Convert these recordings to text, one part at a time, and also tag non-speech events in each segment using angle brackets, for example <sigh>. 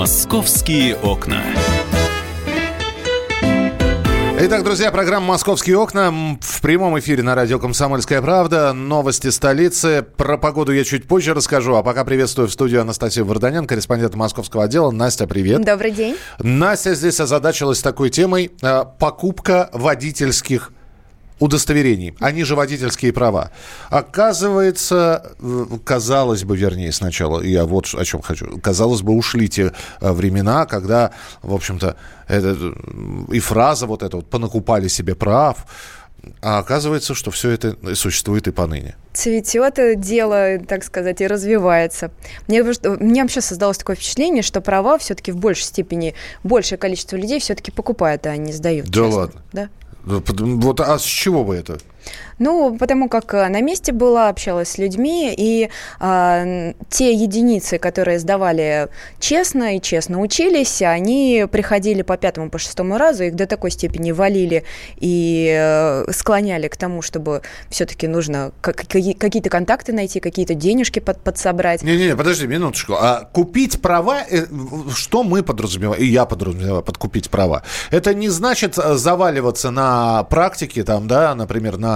Московские окна. Итак, друзья, программа «Московские окна» в прямом эфире на радио «Комсомольская правда». Новости столицы. Про погоду я чуть позже расскажу. А пока приветствую в студию Анастасию Варданян, корреспондент московского отдела. Настя, привет. Добрый день. Настя здесь озадачилась такой темой. Э, покупка водительских удостоверений, они же водительские права. Оказывается, казалось бы, вернее, сначала, я вот о чем хочу, казалось бы, ушли те э, времена, когда, в общем-то, это, и фраза вот эта вот «понакупали себе прав», а оказывается, что все это существует и поныне. Цветет дело, так сказать, и развивается. Мне, мне вообще создалось такое впечатление, что права все-таки в большей степени, большее количество людей все-таки покупают, а не сдают. Да честно. ладно? Да. Вот, а с чего бы это? Ну, потому как э, на месте была, общалась с людьми, и э, те единицы, которые сдавали честно и честно учились, они приходили по пятому, по шестому разу, их до такой степени валили и э, склоняли к тому, чтобы все-таки нужно какие-то контакты найти, какие-то денежки под, подсобрать. Не-не, подожди минуточку. А купить права, э, что мы подразумеваем, и я подразумеваю под купить права, это не значит э, заваливаться на практике, там, да, например, на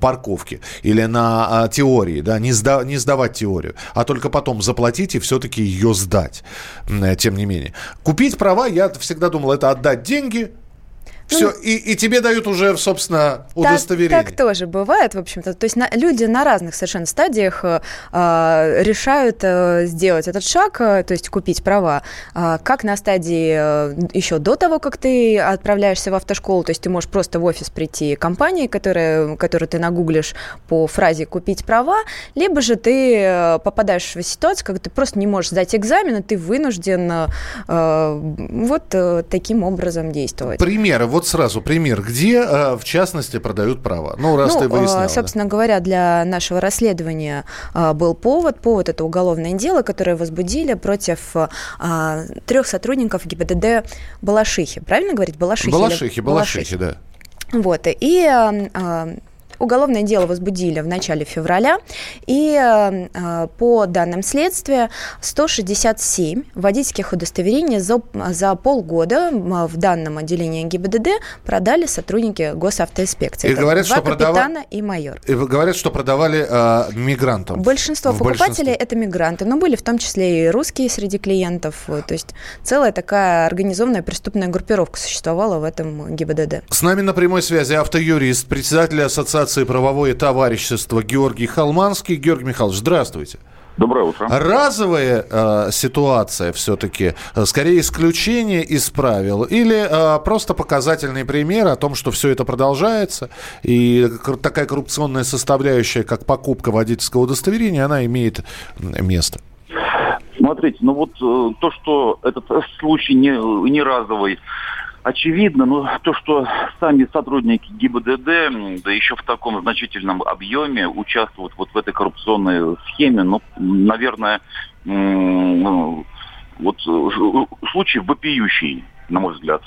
парковке или на а, теории, да, не, сда, не сдавать теорию, а только потом заплатить и все-таки ее сдать, э, тем не менее. Купить права, я всегда думал, это отдать деньги, все, ну, и, и тебе дают уже, собственно, удостоверение. Так, так тоже бывает, в общем-то. То есть на, люди на разных совершенно стадиях э, а, решают э, сделать этот шаг, э, то есть купить права, э, как на стадии э, еще до того, как ты отправляешься в автошколу, то есть ты можешь просто в офис прийти компании, которая, которую ты нагуглишь по фразе «купить права», либо же ты э, попадаешь в ситуацию, когда ты просто не можешь сдать экзамен, и ты вынужден э, вот э, таким образом действовать. Примеры вот сразу пример, где, э, в частности, продают права? Ну, раз ну, ты выясняла. Собственно да. говоря, для нашего расследования э, был повод. Повод – это уголовное дело, которое возбудили против э, трех сотрудников ГИБДД Балашихи. Правильно говорить? Балашихи? Балашихи, Балашихи, Балашихи да. Вот. И Уголовное дело возбудили в начале февраля, и э, по данным следствия 167 водительских удостоверений за, за полгода в данном отделении ГИБДД продали сотрудники госавтоинспекции. И Это говорят, два что капитана продав... и майор. И говорят, что продавали э, мигрантам. Большинство покупателей это мигранты, но были в том числе и русские среди клиентов. То есть целая такая организованная преступная группировка существовала в этом ГИБДД. С нами на прямой связи автоюрист, председатель ассоциации Ассоциации правовое товарищество Георгий Халманский. Георгий Михайлович, здравствуйте. Доброе утро. Разовая э, ситуация все-таки, э, скорее исключение из правил или э, просто показательный пример о том, что все это продолжается и такая коррупционная составляющая, как покупка водительского удостоверения, она имеет место? Смотрите, ну вот э, то, что этот случай не, не разовый, очевидно, но то, что сами сотрудники ГИБДД, да еще в таком значительном объеме участвуют вот в этой коррупционной схеме, ну, наверное, ну, вот случай вопиющий, на мой взгляд.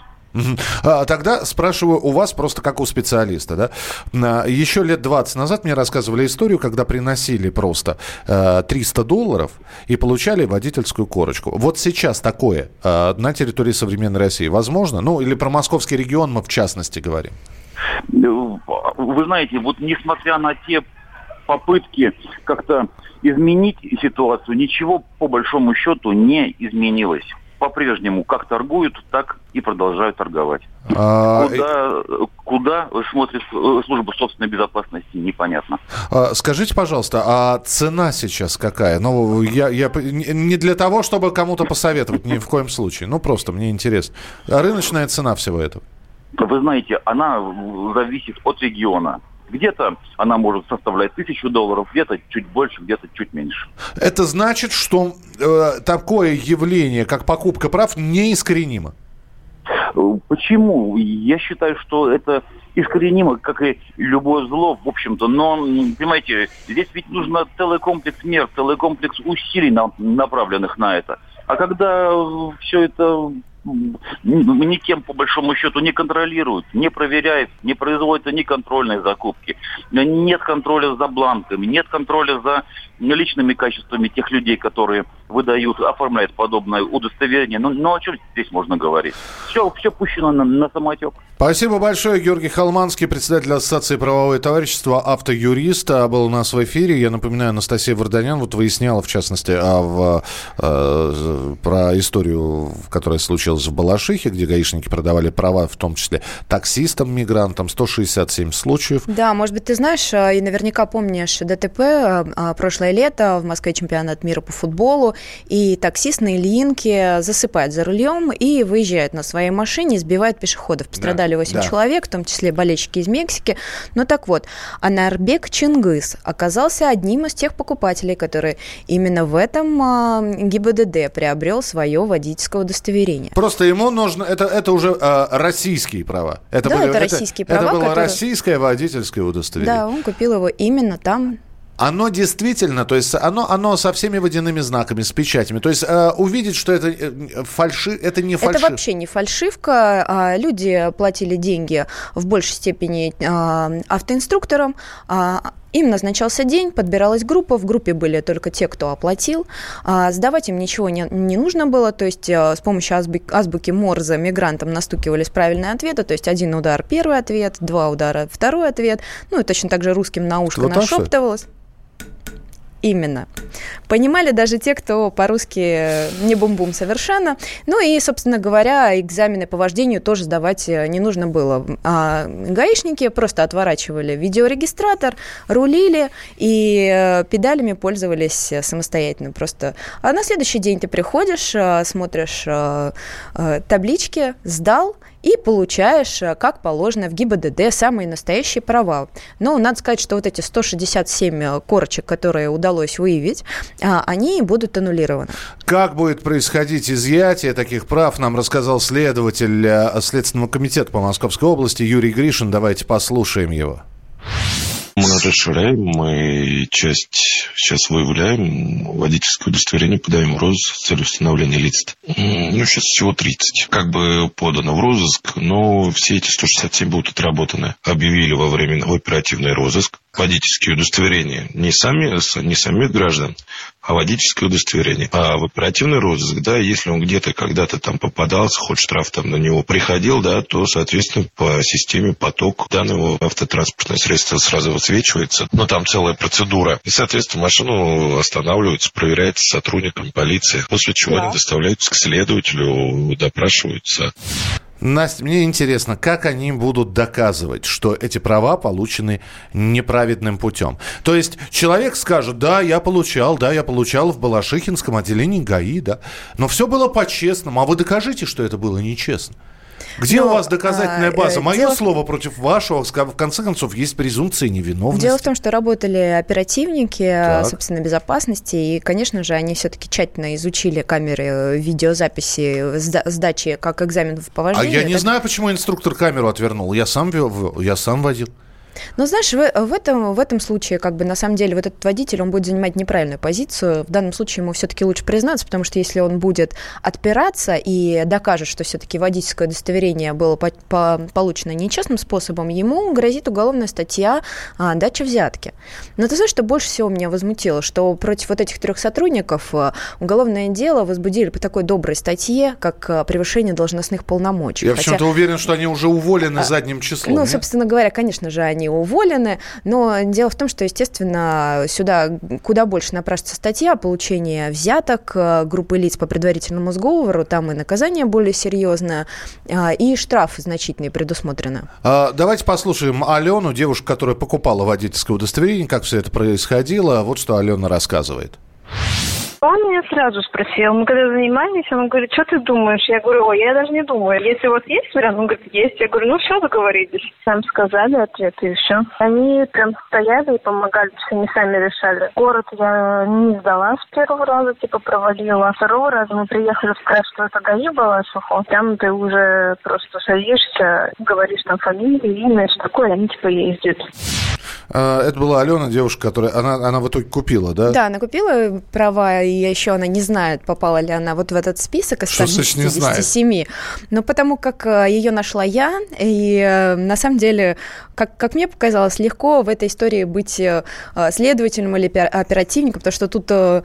А, тогда спрашиваю у вас просто как у специалиста. Да? А, еще лет 20 назад мне рассказывали историю, когда приносили просто 300 э, долларов и получали водительскую корочку. Вот сейчас такое э, на территории современной России возможно? Ну, или про московский регион мы в частности говорим. Вы знаете, вот несмотря на те попытки как-то изменить ситуацию, ничего по большому счету не изменилось по-прежнему как торгуют, так и продолжают торговать. А... Куда, куда смотрит служба собственной безопасности, непонятно. А, скажите, пожалуйста, а цена сейчас какая? Ну, я, я не для того, чтобы кому-то посоветовать, ни в коем случае. Ну, просто мне интересно. А рыночная цена всего этого? Вы знаете, она зависит от региона. Где-то она может составлять тысячу долларов, где-то чуть больше, где-то чуть меньше. Это значит, что э, такое явление, как покупка прав, неискоренимо? Почему? Я считаю, что это искоренимо, как и любое зло, в общем-то. Но, понимаете, здесь ведь нужно целый комплекс мер, целый комплекс усилий, направленных на это. А когда все это никем по большому счету не контролируют, не проверяют, не производятся ни контрольные закупки, нет контроля за бланками, нет контроля за личными качествами тех людей, которые выдают, оформляют подобное удостоверение. Ну, ну о чем здесь можно говорить? Все, все пущено на, на самотек. Спасибо большое. Георгий Халманский, председатель Ассоциации правовое товарищество, автоюриста, был у нас в эфире. Я напоминаю, Анастасия Варданян вот выясняла, в частности, а в, э, про историю, которая случилась в Балашихе, где гаишники продавали права, в том числе таксистам, мигрантам, 167 случаев. Да, может быть, ты знаешь э, и наверняка помнишь ДТП э, а, прошлое лето, в Москве чемпионат мира по футболу, и таксист на Ильинке засыпает за рулем и выезжает на своей машине, сбивает пешеходов. Пострадали 8 да, человек, в том числе болельщики из Мексики. Ну так вот, Анарбек Чингис оказался одним из тех покупателей, которые именно в этом а, ГИБДД приобрел свое водительское удостоверение. Просто ему нужно, это, это уже а, российские права. Это да, были, это российские права. Это было которые... российское водительское удостоверение. Да, он купил его именно там, оно действительно, то есть оно, оно со всеми водяными знаками, с печатями. То есть э, увидеть, что это э, фальши, это не фальшивка. Это вообще не фальшивка. А, люди платили деньги в большей степени а, автоинструкторам. А, им назначался день, подбиралась группа, в группе были только те, кто оплатил. А, сдавать им ничего не, не нужно было, то есть а, с помощью азбуки, азбуки Морзе мигрантам настукивались правильные ответы, то есть один удар – первый ответ, два удара – второй ответ, ну и точно так же русским на ушко вот нашептывалось. Именно. Понимали даже те, кто по-русски не бум-бум совершенно. Ну и, собственно говоря, экзамены по вождению тоже сдавать э, не нужно было. А гаишники просто отворачивали видеорегистратор, рулили и э, педалями пользовались самостоятельно. Просто. А на следующий день ты приходишь, э, смотришь таблички, сдал, и получаешь, э, как положено, в ГИБДД самые настоящие права. Но надо сказать, что вот эти 167 э, корочек, которые удалось выявить, а, они будут аннулированы. Как будет происходить изъятие таких прав, нам рассказал следователь э, Следственного комитета по Московской области Юрий Гришин. Давайте послушаем его. Мы расширяем, мы часть сейчас выявляем, водительское удостоверение подаем в розыск с целью установления лиц. Ну, сейчас всего 30. Как бы подано в розыск, но все эти 167 будут отработаны. Объявили во время в оперативный розыск водительские удостоверения не сами, не самих граждан, а водительское удостоверение. А в оперативный розыск, да, если он где-то когда-то там попадался, хоть штраф там на него приходил, да, то, соответственно, по системе поток данного автотранспортного средства сразу высвечивается. Но там целая процедура. И, соответственно, машину останавливаются, проверяется сотрудником полиции, после чего да. они доставляются к следователю, допрашиваются. Настя, мне интересно, как они будут доказывать, что эти права получены неправедным путем? То есть человек скажет, да, я получал, да, я получал в Балашихинском отделении ГАИ, да, но все было по-честному, а вы докажите, что это было нечестно. Где Но, у вас доказательная а, база? Мое дело... слово против вашего. В конце концов, есть презумпция невиновности. Дело в том, что работали оперативники, так. собственно, безопасности, и, конечно же, они все-таки тщательно изучили камеры э, видеозаписи сдачи как экзаменов по вождению. А я не так... знаю, почему инструктор камеру отвернул. Я сам, я сам водил. Но знаешь, в, в, этом, в этом случае, как бы на самом деле, вот этот водитель, он будет занимать неправильную позицию. В данном случае ему все-таки лучше признаться, потому что если он будет отпираться и докажет, что все-таки водительское удостоверение было по, по, получено нечестным способом, ему грозит уголовная статья а, дача взятки. Но ты знаешь, что больше всего меня возмутило, что против вот этих трех сотрудников а, уголовное дело возбудили по такой доброй статье, как а, превышение должностных полномочий. Я Хотя... почему-то уверен, что они уже уволены а, задним числом. Ну, нет? собственно говоря, конечно же, они они уволены. Но дело в том, что, естественно, сюда куда больше напрашивается статья о получении взяток э, группы лиц по предварительному сговору. Там и наказание более серьезное, а, и штраф значительный предусмотрено. А, давайте послушаем Алену, девушку, которая покупала водительское удостоверение, как все это происходило. Вот что Алена рассказывает. Он меня сразу спросил, мы когда занимались, он говорит, что ты думаешь? Я говорю, ой, я даже не думаю. Если вот есть вариант, он говорит, есть. Я говорю, ну все, договорились. Сам сказали ответ и все. Они прям стояли и помогали, все они сами решали. Город я не сдала с первого раза, типа провалила. Второго раза мы приехали сказать, что это ГАИ была сухо. Там ты уже просто садишься, говоришь там фамилию, имя, что такое, они типа ездят. А, Это была Алена, девушка, которая... Она, она в итоге купила, да? Да, она купила права, и еще она не знает, попала ли она вот в этот список из Что значит не знает? 157. Ну, потому как э, ее нашла я, и э, на самом деле, как, как мне показалось, легко в этой истории быть э, следователем или пер- оперативником, потому что тут э,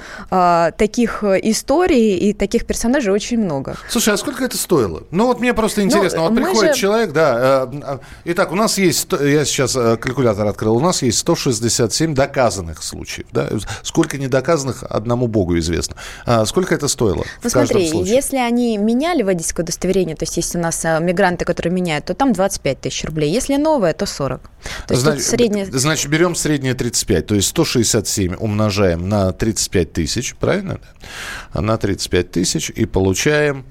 таких историй и таких персонажей очень много. Слушай, а сколько это стоило? Ну, вот мне просто интересно. вот мы приходит же- человек, да. э, э, Итак, у нас есть... Я сейчас калькулятор открыл. У нас есть 167 доказанных случаев. Да? Сколько недоказанных, одному богу известно. А сколько это стоило Ну смотри, случае? если они меняли водительское удостоверение, то есть если у нас э, мигранты, которые меняют, то там 25 тысяч рублей. Если новое, то 40. То есть Значит, среднее... значит, берем среднее 35, то есть 167 умножаем на 35 тысяч, правильно? На 35 тысяч и получаем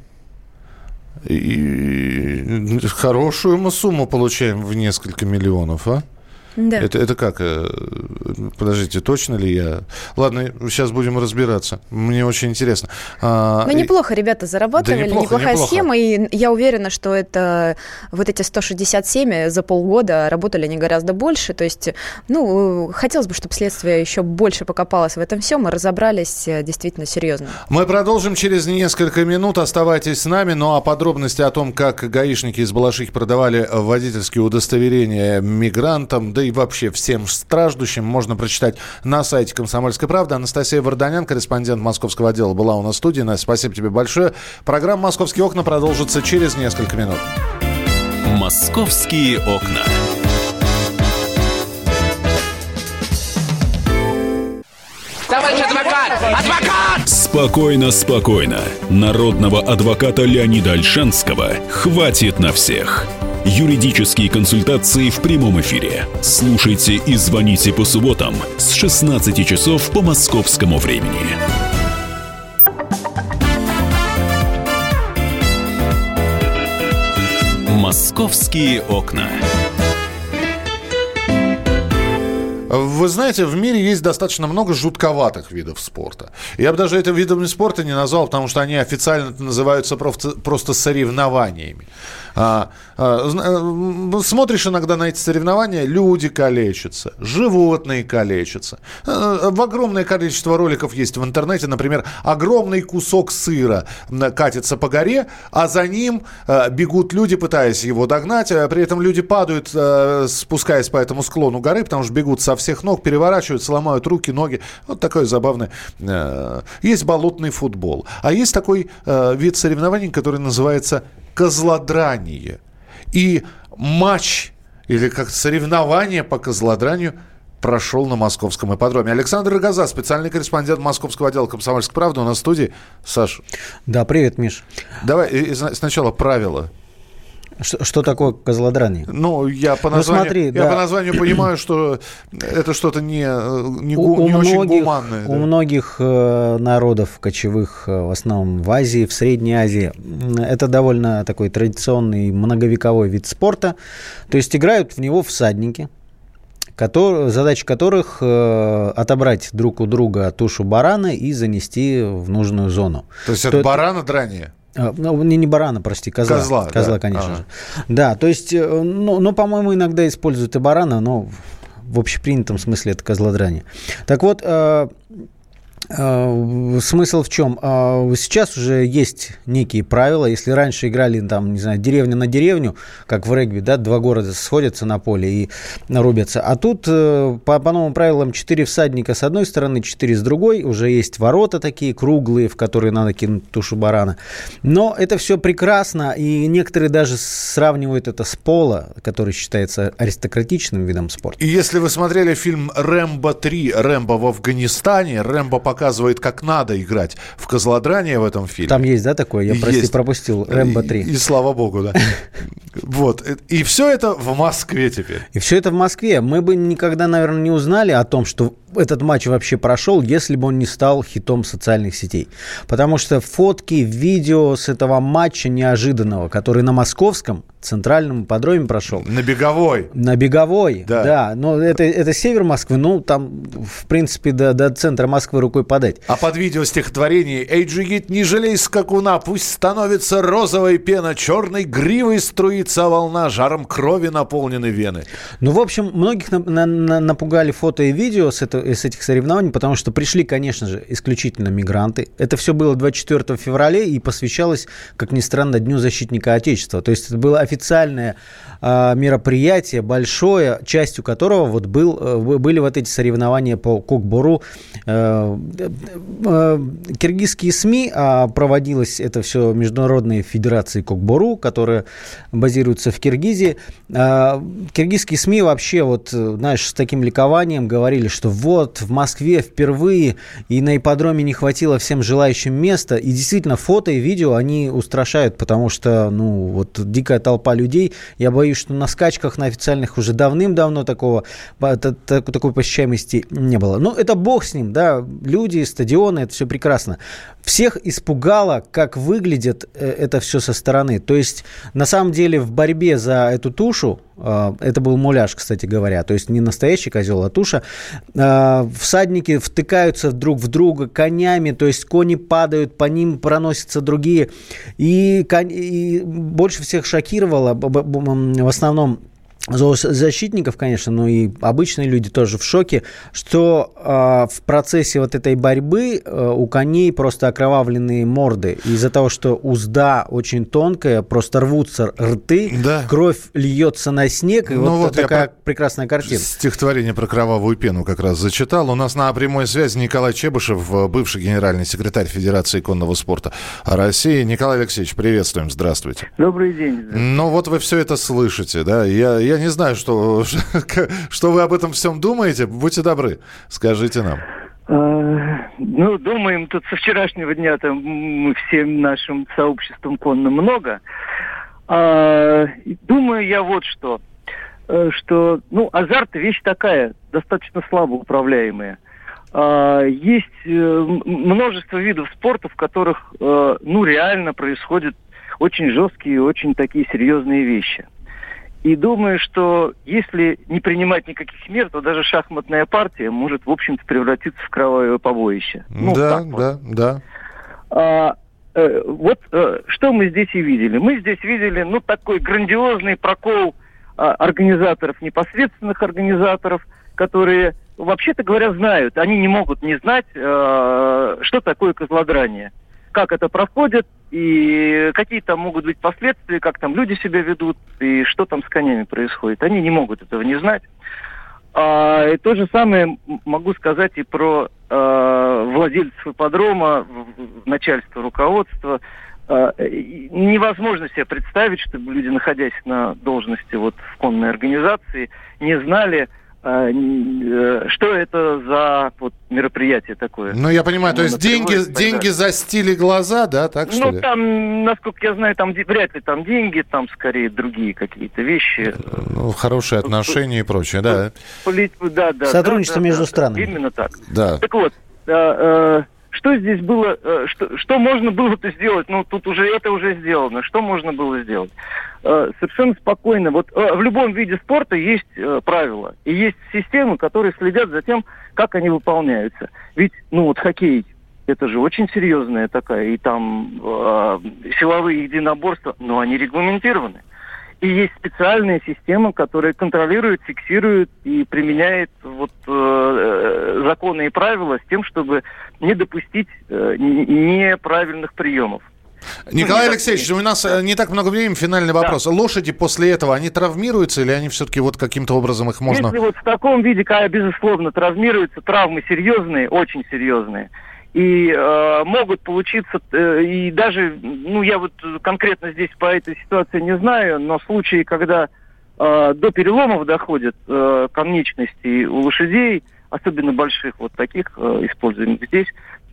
и хорошую мы сумму получаем в несколько миллионов, а? Да. Это, это как? э, Подождите, точно ли я? Ладно, сейчас будем разбираться. Мне очень интересно. А, Ну, неплохо ребята зарабатывали, Да неплохо, неплохая неплохо. схема, и я уверена, что это вот эти 167 за полгода работали они гораздо больше, то есть, ну, хотелось бы, чтобы следствие еще больше покопалось в этом всем и разобрались э, действительно серьезно. Мы продолжим через несколько минут. Оставайтесь с нами. Ну а подробности о том, как гаишники из Балашихи продавали водительские удостоверения мигрантам, да и вообще всем страждущим, можно прочитать на сайте «Комсомольской правды». Анастасия Варданян, корреспондент московского отдела, была у нас в студии. Настя, спасибо тебе большое. Программа «Московские окна» продолжится через несколько минут. Московские окна. Товарищ адвокат! Адвокат! Спокойно, спокойно. Народного адвоката Леонида Альшанского хватит на всех. Юридические консультации в прямом эфире. Слушайте и звоните по субботам с 16 часов по московскому времени. Московские окна. Вы знаете, в мире есть достаточно много жутковатых видов спорта. Я бы даже это видами спорта не назвал, потому что они официально называются просто соревнованиями. А, а, смотришь иногда на эти соревнования, люди калечатся, животные калечатся. А, В огромное количество роликов есть в интернете, например, огромный кусок сыра катится по горе, а за ним э, бегут люди, пытаясь его догнать, а при этом люди падают, э, спускаясь по этому склону горы, потому что бегут со всех ног, переворачиваются, ломают руки, ноги. Вот такое забавное. э, Есть болотный футбол. А есть такой э, вид соревнований, который называется козлодрание. И матч или как соревнование по козлодранию прошел на московском ипподроме. Александр Рогоза, специальный корреспондент московского отдела «Комсомольской правды» у нас в студии. Саш, Да, привет, Миш. давай сначала правила. Что, что такое козлодрание? Ну, я по Ну, названию, смотри, я да. по названию понимаю, что это что-то не, не, У, гу- у не очень многих, гуманное. у да. многих э, народов кочевых, э, в основном в Азии, в Средней Азии, это довольно такой традиционный многовековой вид спорта. То есть играют в него всадники, котор- задача которых э, отобрать друг у друга тушу барана и занести в нужную зону. То есть То это- барана драние. А, Ну, не, не барана, прости, козла. Козла, Козла, да. конечно Ага. же. Да, то есть, э, ну, ну, по-моему, иногда используют и барана, но в общепринятом смысле это козлодрание. Так вот, э, смысл в чем? Э, Сейчас уже есть некие правила. Если раньше играли, там, не знаю, деревня на деревню, как в регби, да, два города сходятся на поле и рубятся. А тут э, по, по новым правилам 4 всадника с одной стороны, 4 с другой. Уже есть ворота такие круглые, в которые надо кинуть тушу барана. Но это все прекрасно, и некоторые даже сравнивают это с поло, который считается аристократичным видом спорта. И если вы смотрели фильм «Рэмбо 3. Рэмбо в Афганистане», Рэмбо показывает, как надо играть в козлодрание в этом фильме. Там есть, да, такое? Я, прости, Есть. пропустил. Рэмбо 3. И, и слава богу, да. <laughs> Вот. И все это в Москве теперь. И все это в Москве. Мы бы никогда, наверное, не узнали о том, что этот матч вообще прошел, если бы он не стал хитом социальных сетей. Потому что фотки, видео с этого матча неожиданного, который на московском центральном ипподроме прошел, На беговой. на Беговой, Да. да. но это, это север Москвы, ну, там, в принципе, до, до центра Москвы рукой подать. А под видео стихотворение «Эй, джигит, не жалей скакуна, пусть становится розовой пена, черной гривой струится волна, жаром крови наполнены вены. Ну, в общем, многих на- на- на- напугали фото и видео с, это- с этих соревнований, потому что пришли, конечно же, исключительно мигранты. Это все было 24 февраля и посвящалось, как ни странно, Дню защитника Отечества. То есть это было официальное мероприятие, большое, частью которого вот был, э, были вот эти соревнования по кокбору. Э, э, Киргизские СМИ, а проводилось это все Международной Федерацией кокбору, которая базируется в Киргизии. А, Киргизские СМИ вообще, вот, знаешь, с таким ликованием говорили, что вот в Москве впервые и на ипподроме не хватило всем желающим места. И действительно, фото и видео, они устрашают, потому что, ну, вот дикая толпа людей. Я боюсь, что на скачках на официальных уже давным-давно такого, такой посещаемости не было. Ну, это бог с ним, да, люди, стадионы, это все прекрасно. Всех испугало, как выглядит э, это все со стороны. То есть, на самом деле, в борьбе за эту тушу, это был муляж, кстати говоря, то есть не настоящий козел, а туша, э, всадники втыкаются друг в друга конями, то есть кони падают, по ним проносятся другие. И, и больше всех шокировало, в основном зоозащитников, конечно, но и обычные люди тоже в шоке, что э, в процессе вот этой борьбы э, у коней просто окровавленные морды. Из-за того, что узда очень тонкая, просто рвутся рты, Да. кровь льется на снег, и Ну вот, вот такая про- прекрасная картина. Стихотворение про кровавую пену как раз зачитал. У нас на прямой связи Николай Чебышев, э, бывший генеральный секретарь Федерации конного спорта России. Николай Алексеевич, приветствуем, здравствуйте. Добрый день. Ну вот вы все это слышите, да? Я, я не знаю, что, <laughs> что вы об этом всем думаете. Будьте добры, скажите нам. А, Ну, думаем, тут со вчерашнего дня там мы всем нашим сообществом конным много. А, и Думаю я вот что, э, что, ну, азарт вещь такая, достаточно слабо управляемая. А, Есть э, множество видов спорта, в которых, э, ну, реально происходят очень жесткие, очень такие серьезные вещи. И думаю, что если не принимать никаких мер, то даже шахматная партия может, в общем-то, превратиться в кровавое побоище. Ну, да, вот. да, да. А, э, вот э, что мы здесь и видели. Мы здесь видели, ну, такой грандиозный прокол а, организаторов, непосредственных организаторов, которые, вообще-то говоря, знают. Они не могут не знать, э, что такое козлодрание, как это проходит и какие там могут быть последствия, как там люди себя ведут и что там с конями происходит. Они не могут этого не знать. А, и то же самое могу сказать и про э, владельцев ипподрома, начальство, руководство. И невозможно себе представить, чтобы люди, находясь на должности вот в конной организации, не знали, что это за вот, мероприятие такое. Ну, я понимаю, то Ну, есть деньги, деньги застили глаза, да, так что Ну, ли? там, насколько я знаю, там вряд ли там деньги, там скорее другие какие-то вещи. Ну, хорошие отношения и прочее, да. Да, да, Сотрудничество да, да, между да, странами. Именно так. Да. Так вот, э, э, что здесь было, э, что, что можно было-то сделать? Ну, тут уже это уже сделано. Что можно было сделать? Э, совершенно спокойно. Вот э, в любом виде спорта есть правила. И есть системы, которые следят за тем, как они выполняются. Ведь, ну вот хоккей, это же очень серьезная такая, и там э, силовые единоборства, но они регламентированы. И есть специальная система, которая контролирует, фиксирует и применяет вот, э, законы и правила с тем, чтобы не допустить э, неправильных приемов. Николай Ну, Алексеевич, у нас э, не так много времени, финальный вопрос. Лошади после этого, они травмируются или они все-таки вот каким-то образом их можно... Если вот в таком виде, когда безусловно травмируются, травмы серьезные, очень серьезные, и э, могут получиться, э, и даже, ну я вот конкретно здесь по этой ситуации не знаю, но случаи, когда э, до переломов доходят э, конечности у лошадей, особенно больших вот таких, э, используемых здесь,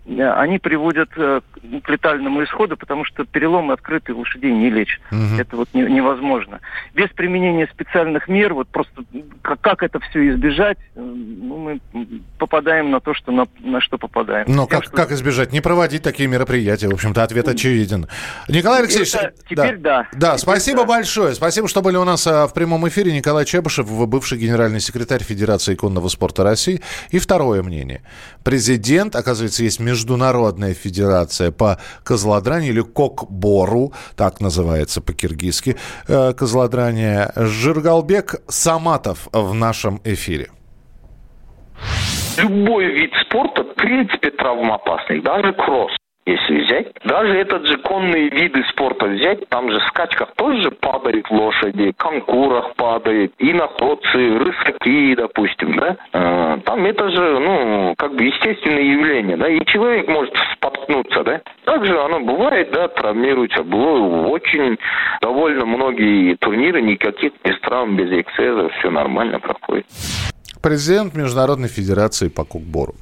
они приводят э, к летальному исходу, потому что переломы открытые лошадей не лечат. Мгм. Это вот не- невозможно. Без применения специальных мер, вот просто как, как это все избежать, э, ну, мы попадаем на то, что на, на что попадаем. Но тем, как, что- как избежать? Не проводить такие мероприятия. В общем-то, ответ очевиден. Николай Алексеевич... Это теперь да. Да, Теперь спасибо да. большое. Спасибо, что были у нас в прямом эфире. Николай Чебышев, бывший генеральный секретарь Федерации конного спорта России. И второе мнение. Президент, оказывается, есть Международная федерация по козлодранию или кокбору, так называется по-киргизски э, козлодрание, Жиргалбек Саматов в нашем эфире. Любой вид спорта, в принципе, травмоопасный, даже кросс если взять. Даже этот же конные виды спорта взять, там же в скачках тоже падают лошади, конкурах падает, и находцы, рысаки, допустим, да. А, там это же, ну, как бы естественное явление, да, и человек может споткнуться, да. Также оно бывает, да, травмируется. Было очень довольно многие турниры, никаких без травм, без эксцессов, все нормально проходит. Президент Международной Федерации по кукбору.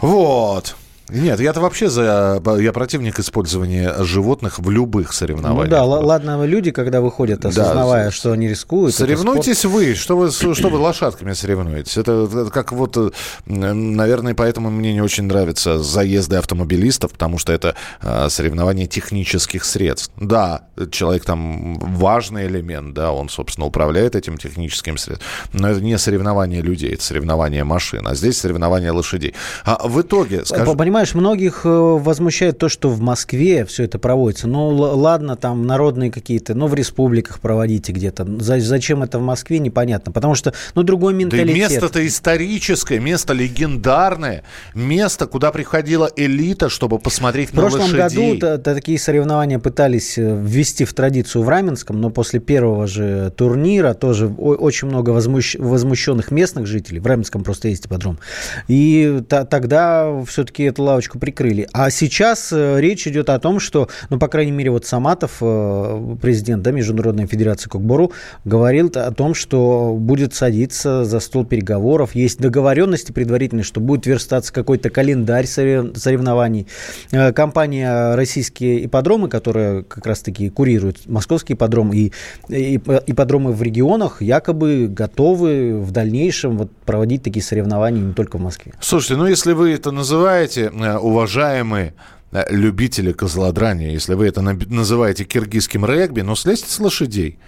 Вот. Нет, я-то вообще за... Я противник использования животных в любых соревнованиях. Ну да, ладно, люди, когда выходят, осознавая, да, что они рискуют. Соревнуйтесь спорт... вы. Что вы, что вы лошадками соревнуетесь? Это как вот, э, наверное, поэтому мне не очень нравятся заезды автомобилистов, потому что это э, соревнование технических средств. Да, человек там важный элемент, да, он, собственно, управляет этим техническим средством, но это не соревнование людей, это соревнование машин, а здесь соревнование лошадей. А в итоге, скажу понимаешь, многих э, возмущает то, что в Москве все это проводится. Ну, ладно, там народные какие-то, ну, в республиках проводите где-то. Зачем это в Москве, непонятно. Потому что, ну, другой менталитет. Да место-то историческое, место легендарное, место, куда приходила элита, чтобы посмотреть на лошадей. В прошлом году такие соревнования пытались э, ввести в традицию в Раменском, но после первого же турнира тоже очень много возмущ... возмущенных местных жителей. В Раменском просто есть ипподром. И тогда все-таки это лавочку прикрыли. А сейчас э, речь идет о том, что, ну, по крайней мере, вот Саматов, э, президент да, Международной Федерации Кокбору, говорил о том, что будет садиться за стол переговоров. Есть договоренности предварительные, что будет верстаться какой-то календарь соревнований. Э, компания «Российские ипподромы», которая как раз-таки курирует московский ипподром и ипподромы в регионах, якобы готовы в дальнейшем вот проводить такие соревнования не только в Москве. Слушайте, ну если вы это называете, уважаемые э, любители козлодрания, если вы это называете киргизским регби, но слезьте с лошадей.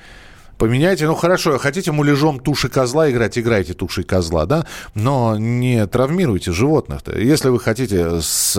Поменяйте, ну хорошо, хотите муляжом туши козла играть, играйте тушей козла, да, но не травмируйте животных-то. Если вы хотите с,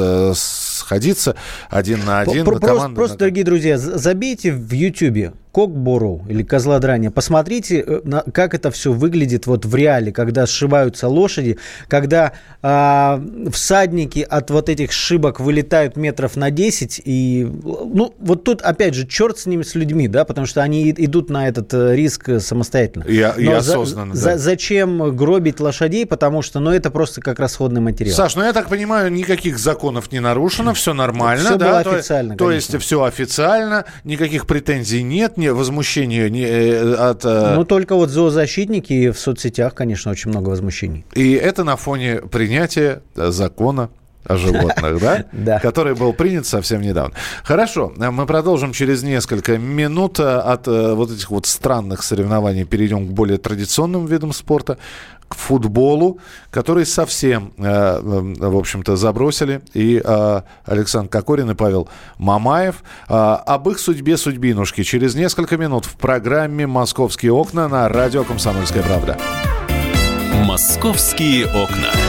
сходиться один на один, Про- команду... Просто, на... дорогие друзья, забейте в Ютьюбе Кокбору или козлодрание. Посмотрите, э, как это все выглядит вот в реале, когда сшибаются лошади, когда э, всадники от вот этих шибок вылетают метров на 10. И, ну, вот тут, опять же, черт с ними, с людьми, да, потому что они идут на этот э, риск самостоятельно. Я, и осознанно, за, да. за, Зачем гробить лошадей? Потому что, ну, это просто как расходный материал. Саш, ну, я так понимаю, никаких законов не нарушено, все нормально, все да? Было официально, то, то есть все официально, никаких претензий нет, не возмущения не, э, от... Э, ну, только вот зоозащитники в соцсетях, конечно, очень много возмущений. И это на фоне принятия закона о животных, да? Да. Который был принят совсем недавно. Хорошо, мы продолжим через несколько минут. От э, вот этих вот странных соревнований перейдем к более традиционным видам спорта к футболу, который совсем, э, э, в общем-то, забросили. И э, Александр Кокорин и Павел Мамаев об их судьбе судьбинушки через несколько минут в программе «Московские окна» на радио «Комсомольская правда». «Московские окна».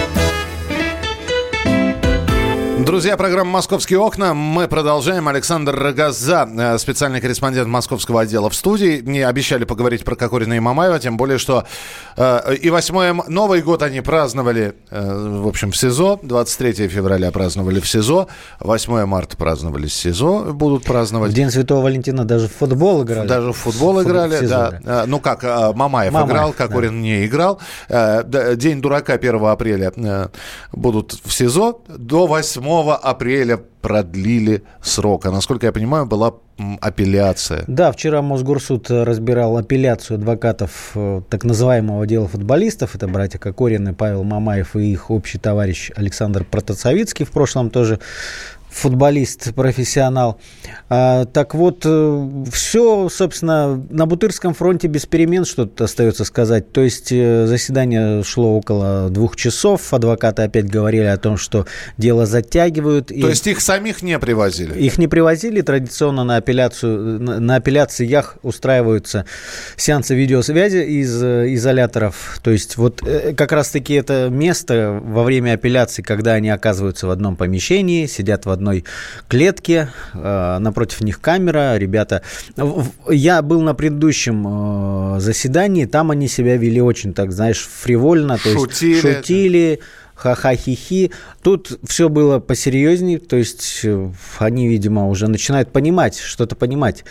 Друзья, программа «Московские окна». Мы продолжаем. Александр Рогоза, э, специальный корреспондент московского отдела в студии. Не обещали поговорить про Кокорина и Мамаева, тем более, что э, и 8 Новый год они праздновали, э, в общем, в СИЗО. 23 февраля праздновали в СИЗО. 8 марта праздновали в СИЗО. Будут праздновать. В День Святого Валентина даже в футбол играли. Даже в футбол В играли, в СИЗО, да. да. Э, Ну как, э, Мамаев, Мамаев, играл, да. Кокорин не играл. Да, День дурака 1 апреля будут в СИЗО. До 8 апреля продлили срок. А насколько я понимаю, была апелляция. Да, вчера Мосгорсуд э, разбирал апелляцию адвокатов э, так называемого дела футболистов. Это братья Кокорины, Павел Мамаев и их общий товарищ Александр Протацовицкий, в прошлом тоже футболист, профессионал. А, так вот, все, собственно, на Бутырском фронте без перемен что-то остается сказать. То есть э, заседание шло около двух часов. Адвокаты опять говорили о том, что дело затягивают. То есть их самих не привозили? Их не привозили. Традиционно на, апелляцию, на, апелляциях устраиваются сеансы видеосвязи из э, изоляторов. То есть вот э, как раз-таки это место во время апелляции, когда они оказываются в одном помещении, сидят в одной клетке, э, напротив них камера, ребята. Я был на предыдущем э, заседании, там они себя вели очень, так знаешь, фривольно. То Шутили. Есть, шутили ха-ха-хи-хи. Тут все было посерьезнее, то есть э, они, видимо, уже начинают понимать, что-то понимать,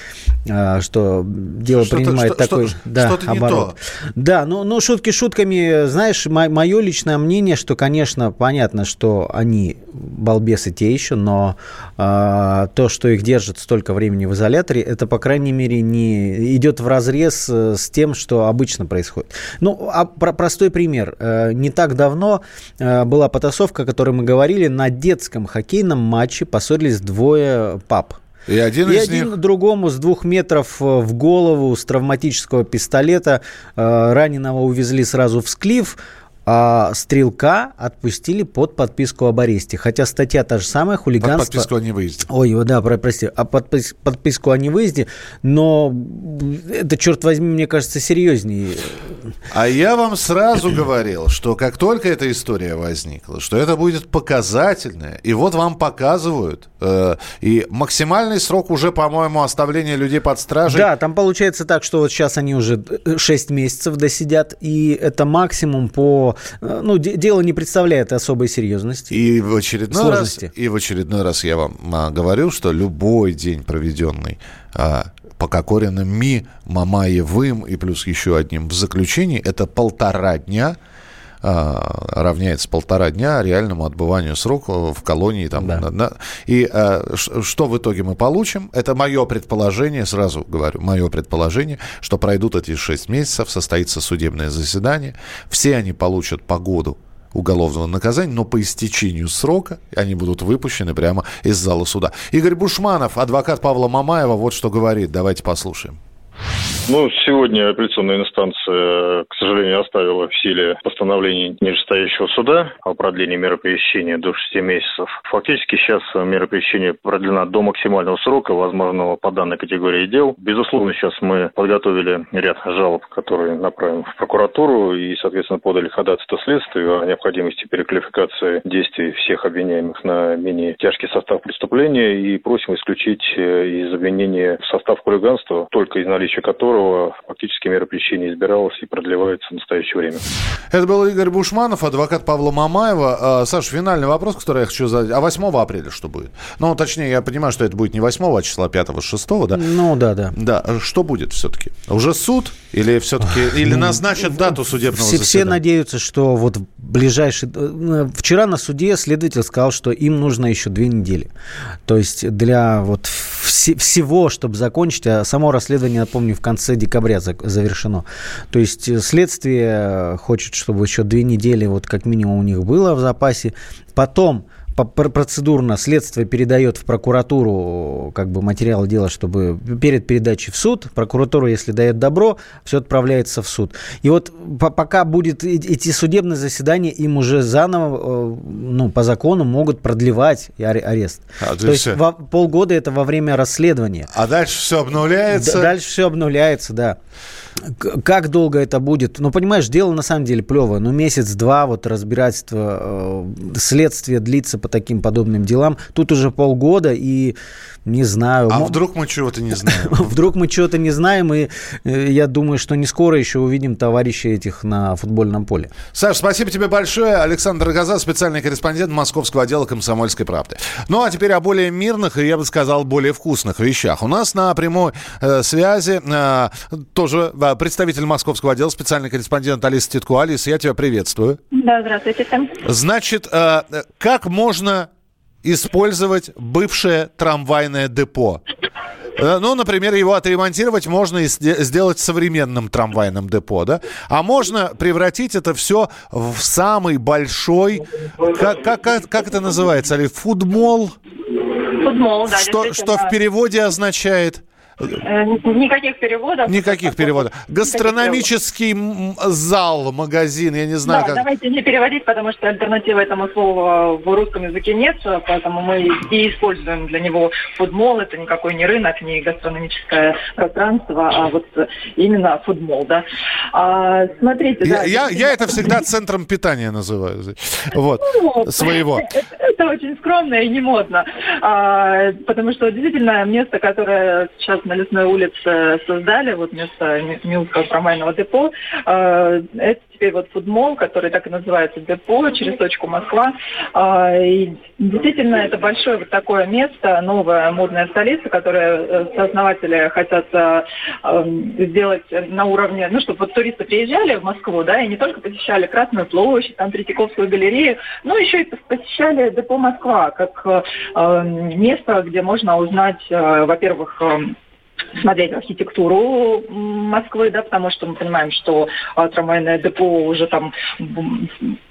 а, что дело Что-то- принимает что- такой что- да, не оборот. Да, ну, ну шутки шутками, знаешь, мое личное мнение, что, конечно, понятно, что они балбесы те еще, но а, то, что их держат столько времени в изоляторе, это, по крайней мере, не идет в разрез э, с тем, что обычно происходит. Ну, а про- простой пример. Э, Не так давно э, была потасовка, о которой мы говорили, на детском хоккейном матче поссорились двое пап. И один И из один них... другому с двух метров э, в голову с травматического пистолета э, раненого увезли сразу в Склиф, а стрелка отпустили под подписку об аресте. Хотя статья та же самая, Под хулиганство... подписку о невыезде. Ой, да, про- прости, а подпис- подписку о невыезде, но это, черт возьми, мне кажется, серьезнее. А я вам сразу говорил, что как только эта история возникла, что это будет показательное, и вот вам показывают, э, и максимальный срок уже, по-моему, оставления людей под стражей. Да, там получается так, что вот сейчас они уже 6 месяцев досидят, и это максимум по... э, Ну, де- дело не представляет особой серьезности. И в очередной Сложности. раз, и в очередной раз я вам а, говорю, что любой день, проведенный а, по Кокориным Ми, Мамаевым и плюс еще одним в заключении, это полтора дня а, равняется полтора дня реальному отбыванию срока в колонии. Там, Да. на- на- и а, ш- что в итоге мы получим? Это мое предположение, сразу говорю, мое предположение, что пройдут эти шесть месяцев, состоится судебное заседание, все они получат по году уголовного наказания, но по истечению срока они будут выпущены прямо из зала суда. Игорь Бушманов, адвокат Павла Мамаева, вот что говорит. Давайте послушаем. Ну, сегодня апелляционная инстанция, к сожалению, оставила в силе постановление нижестоящего суда о продлении меры пресечения до 6 месяцев. Фактически сейчас мера пресечения продлена до максимального срока, возможного по данной категории дел. Безусловно, сейчас мы подготовили ряд жалоб, которые направим в прокуратуру и, соответственно, подали ходатайство следствию о необходимости переквалификации действий всех обвиняемых на менее тяжкий состав преступления и просим исключить э, из обвинения в состав хулиганства, только из наличия которого фактически мера пресечения избиралась и продлевается в настоящее время. Это был Игорь Бушманов, адвокат Павла Мамаева. А, Саша, финальный вопрос, который я хочу задать. А 8 апреля что будет? Ну, точнее, я понимаю, что это будет не 8, а числа 5-6, да? Ну, да, да. Да, что будет все-таки? Уже суд? Или все-таки, или назначат дату судебного Все, все заседания? надеются, что вот в ближайший... э, Вчера на суде следователь сказал, что им нужно еще две недели. То есть для вот все- всего, чтобы закончить, а само расследование, напомню, в конце декабря завершено. То есть э, следствие хочет, чтобы еще две недели вот как минимум у них было в запасе. Потом процедурно следствие передает в прокуратуру как бы материал дела, чтобы перед передачей в суд, прокуратура, если дает добро, все отправляется в суд. И вот по- пока будет и- эти судебные заседания, им уже заново, э, ну, по закону могут продлевать арест. А, то То есть есть, во- полгода это во время расследования. А дальше все обнуляется? Д- Дальше все обнуляется, да. Как долго это будет? Ну, понимаешь, дело на самом деле плевое. Ну, месяц-два вот разбирательство, э, следствие длится по таким подобным делам. Тут уже полгода, и не знаю. А мо- вдруг мы чего-то не знаем? <laughs> Вдруг мы чего-то не знаем, и э, я думаю, что не скоро еще увидим товарищей этих на футбольном поле. Саш, спасибо тебе большое. Александр Газа, специальный корреспондент московского отдела «Комсомольской правды». Ну, а теперь о более мирных и, я бы сказал, более вкусных вещах. У нас на прямой э, связи э, тоже э, представитель московского отдела, специальный корреспондент Алиса Титко. Алиса, я тебя приветствую. Да, здравствуйте. Значит, э, э, как можно использовать бывшее трамвайное депо? Э, Ну, например, его отремонтировать можно и сде- сделать современным трамвайным депо, да? А можно превратить это все в самый большой, как, как, как, это называется, Али, фудмол? Футбол, да, Что, что в переводе означает? Э, Никаких переводов. Никаких переводов. Гастрономический м, зал, магазин, я не знаю, да, как... давайте не переводить, потому что альтернативы этому слову в русском языке нет, поэтому мы и используем для него фудмол. Это никакой не рынок, не гастрономическое пространство, а вот именно фудмол, да. А, смотрите, Я, да. я, я это <laughs> всегда центром питания называю. Вот. Ну, Своего. <laughs> Это, это очень скромно и не модно. А, потому что действительно место, которое сейчас на Лесной улице создали, вот место Ми- Милского трамвайного депо, а, это теперь вот фудмол, который так и называется депо, через точку Москва. А, и действительно, это большое вот такое место, новая модная столица, которое э, сооснователи хотят э, э, сделать на уровне, ну, чтобы вот туристы приезжали в Москву, да, и не только посещали Красную площадь, там Третьяковскую галерею, но еще и посещали депо Москва, как место, где можно узнать, во-первых, смотреть архитектуру Москвы, да, потому что мы понимаем, что а, трамвайное депо уже там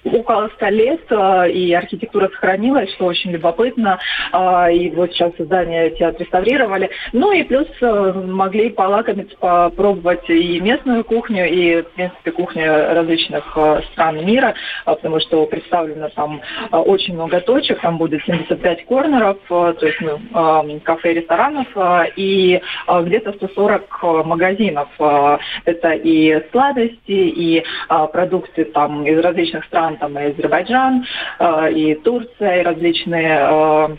около 100 лет, а, и архитектура сохранилась, что очень любопытно, А, и вот сейчас здания эти отреставрировали. Ну и плюс могли полакомиться, попробовать и местную кухню, и, в принципе, кухню различных стран мира, потому что представлено там очень много точек, там будет 75 корнеров, то есть ну, кафе, ресторанов, а, и где-то 140 магазинов. А, Это и сладости, и а, продукты там из различных стран, там и Азербайджан, и Турция, и различные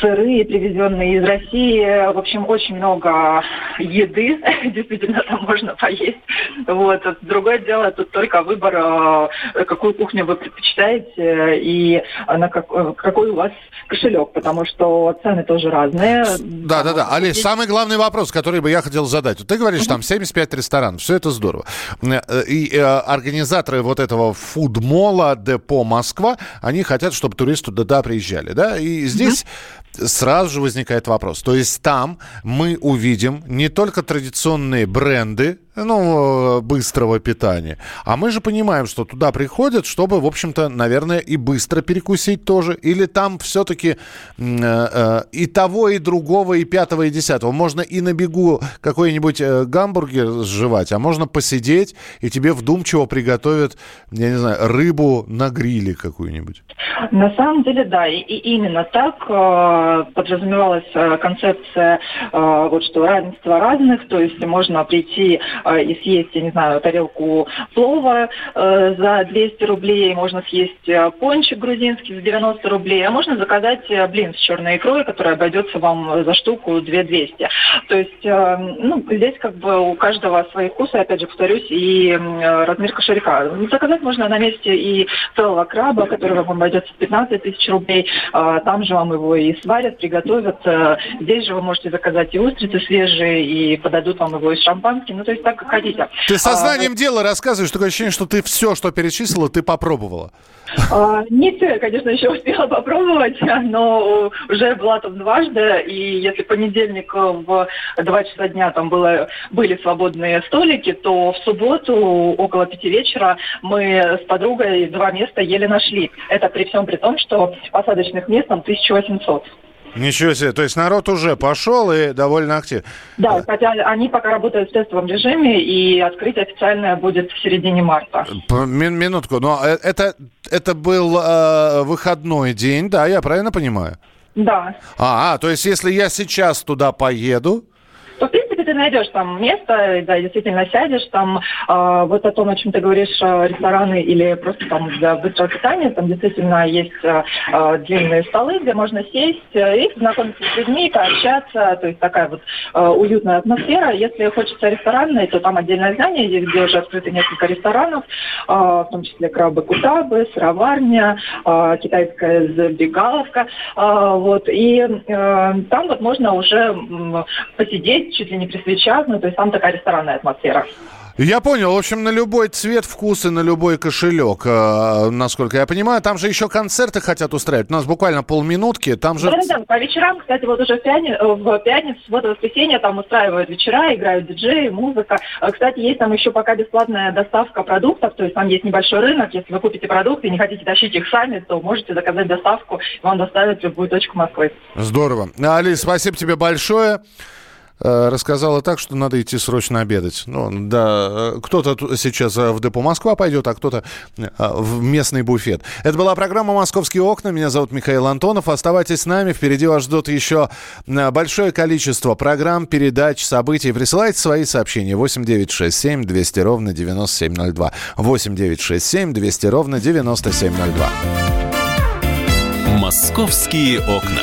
сыры, привезенные из России. В общем, очень много еды. <laughs> Действительно, там можно поесть. Вот. Другое дело, тут только выбор, какую кухню вы предпочитаете и на как- какой у вас кошелек, потому что цены тоже разные. Да, да, да. Али, самый главный вопрос, который бы я хотел задать. Вот ты говоришь, там 75 ресторанов, все это здорово. Э, И э, организаторы вот этого фудмола Депо Москва, они хотят, чтобы туристы туда приезжали, да? И здесь сразу же возникает вопрос. То есть там мы увидим не только традиционные бренды, ну, э, быстрого питания, а мы же понимаем, что туда приходят, чтобы, в общем-то, наверное, и быстро перекусить тоже. Или там все-таки и того, и другого, и пятого, и десятого. Можно и на бегу какой-нибудь э, гамбургер сживать, а можно посидеть, и тебе вдумчиво приготовят, я не знаю, рыбу на гриле какую-нибудь. На самом деле, да, и, и именно так э, подразумевалась э, концепция, э, вот что равенство разных, то есть можно прийти э, и съесть, я не знаю, тарелку плова э, за 200 рублей, можно съесть э, пончик грузинский за 90 рублей, а можно заказать э, блин с черной икрой, который обойдется вам за штуку 2200. То есть, э, ну, здесь как бы у каждого свои вкусы, опять же, повторюсь, и э, размер кошелька. Заказать можно на месте и целого краба, который вам обойдется в 15 тысяч рублей. Там же вам его и сварят, приготовят. Э, Здесь же вы можете заказать и устрицы свежие, и подадут вам его из шампанским. Ну, то есть так, как хотите. Ты сознанием дела рассказываешь, такое ощущение, что ты все, что перечислила, ты попробовала. А, Не все я, конечно, еще успела попробовать, <laughs> но уже была там дважды, и если понедельник в 2 часа дня там было, были свободные столики, то в субботу около пяти вечера мы с подругой два места еле нашли. Это при всем при том, что посадочных мест там 1800. Ничего себе. То есть народ уже пошел и довольно активно. Да, хотя они пока работают в тестовом режиме, и открытие официальное будет в середине марта. Мин- Минутку. Но э, это, это был э, выходной день, да, я правильно понимаю? Да. А, а, то есть если я сейчас туда поеду, ты найдешь там место, да, действительно сядешь, там э, вот о том, о чем ты говоришь, э, рестораны или просто там для быстрого питания, там действительно есть э, длинные столы, где можно сесть э, и знакомиться с людьми, пообщаться, то есть такая вот э, уютная атмосфера. Если хочется ресторанной, то там отдельное здание где уже открыты несколько ресторанов, э, в том числе крабы-кутабы, сыроварня, э, китайская забегаловка, э, вот, и э, там вот можно уже посидеть чуть ли не при свечах, ну, то есть там такая ресторанная атмосфера. Я понял. В общем, на любой цвет, вкус и на любой кошелек, э, насколько я понимаю. Там же еще концерты хотят устраивать. У нас буквально полминутки. Там же... Да, да, по вечерам, кстати, вот уже в, пяни... в пятницу, в это воскресенье там устраивают вечера, играют диджеи, музыка. Э, Кстати, есть там еще пока бесплатная доставка продуктов, то есть там есть небольшой рынок. Если вы купите продукты и не хотите тащить их сами, то можете заказать доставку, вам доставят в любую точку Москвы. Здорово. Алис, спасибо тебе большое. Э, Рассказала так, что надо идти срочно обедать. Ну, да, э, кто-то сейчас э, в депо Москва пойдет, а кто-то в местный буфет. Это была программа «Московские окна». Меня зовут Михаил Антонов. Оставайтесь с нами. Впереди вас ждет еще большое количество программ, передач, событий. Присылайте свои сообщения. 8 9 6 7 200 ровно 9702. 8 9 6 7 200 ровно 9702. «Московские окна».